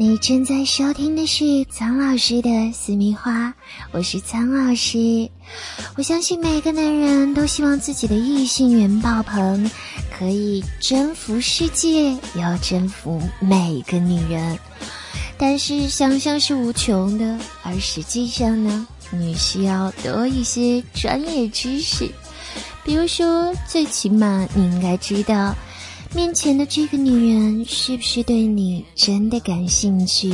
你正在收听的是苍老师的私密话，我是苍老师。我相信每个男人都希望自己的异性缘爆棚，可以征服世界，要征服每个女人。但是想象是无穷的，而实际上呢，你需要多一些专业知识。比如说，最起码你应该知道。面前的这个女人是不是对你真的感兴趣？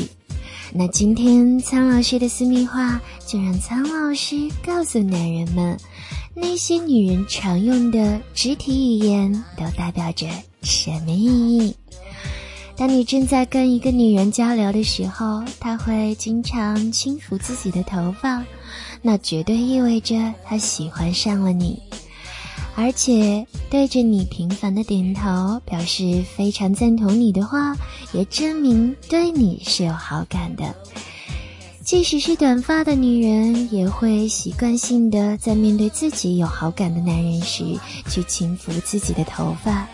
那今天苍老师的私密话，就让苍老师告诉男人们，那些女人常用的肢体语言都代表着什么意义？当你正在跟一个女人交流的时候，她会经常轻抚自己的头发，那绝对意味着她喜欢上了你。而且对着你频繁的点头，表示非常赞同你的话，也证明对你是有好感的。即使是短发的女人，也会习惯性的在面对自己有好感的男人时，去轻抚自己的头发，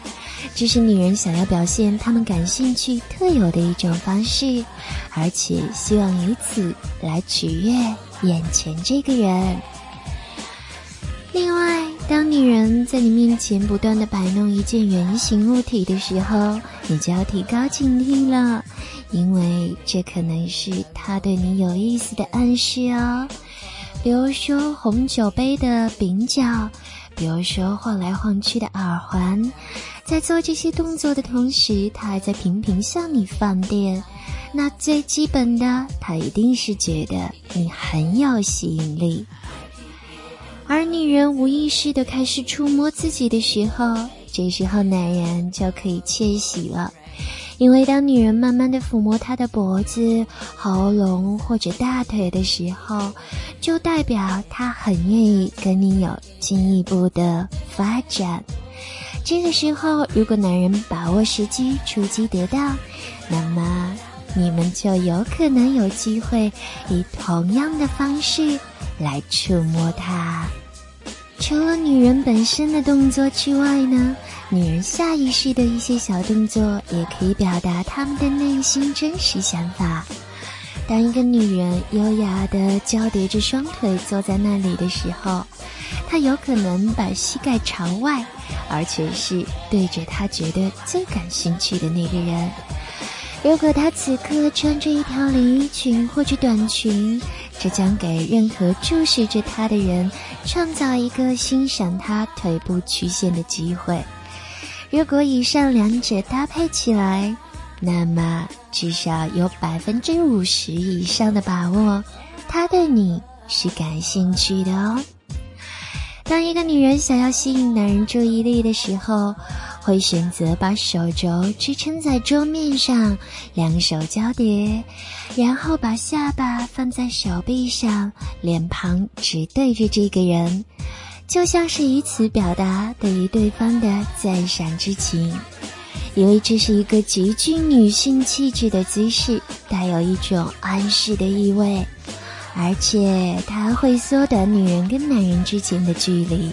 这是女人想要表现她们感兴趣特有的一种方式，而且希望以此来取悦眼前这个人。当女人在你面前不断的摆弄一件圆形物体的时候，你就要提高警惕了，因为这可能是她对你有意思的暗示哦。比如说红酒杯的柄角，比如说晃来晃去的耳环，在做这些动作的同时，她还在频频向你放电。那最基本的，她一定是觉得你很有吸引力。而女人无意识的开始触摸自己的时候，这时候男人就可以窃喜了，因为当女人慢慢的抚摸她的脖子、喉咙或者大腿的时候，就代表她很愿意跟你有进一步的发展。这个时候，如果男人把握时机出击得当，那么你们就有可能有机会以同样的方式来触摸她。除了女人本身的动作之外呢，女人下意识的一些小动作也可以表达她们的内心真实想法。当一个女人优雅的交叠着双腿坐在那里的时候，她有可能把膝盖朝外，而且是对着她觉得最感兴趣的那个人。如果她此刻穿着一条连衣裙或者短裙，这将给任何注视着他的人创造一个欣赏他腿部曲线的机会。如果以上两者搭配起来，那么至少有百分之五十以上的把握，他对你是感兴趣的哦。当一个女人想要吸引男人注意力的时候，会选择把手肘支撑在桌面上，两手交叠，然后把下巴放在手臂上，脸庞直对着这个人，就像是以此表达对于对方的赞赏之情。因为这是一个极具女性气质的姿势，带有一种暗示的意味，而且它会缩短女人跟男人之间的距离。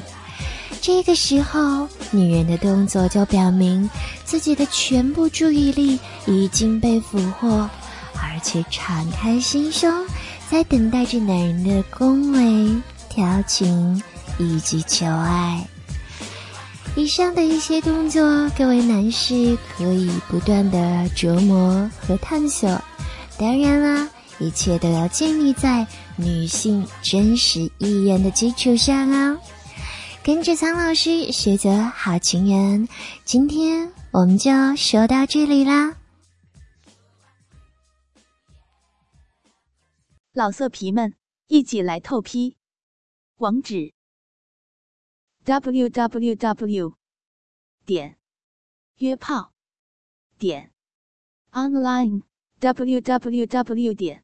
这个时候，女人的动作就表明自己的全部注意力已经被俘获，而且敞开心胸，在等待着男人的恭维、调情以及求爱。以上的一些动作，各位男士可以不断的琢磨和探索。当然啦，一切都要建立在女性真实意愿的基础上啊。跟着苍老师学则好情人，今天我们就说到这里啦。老色皮们，一起来透批，网址：w w w 点约炮点 online w w w 点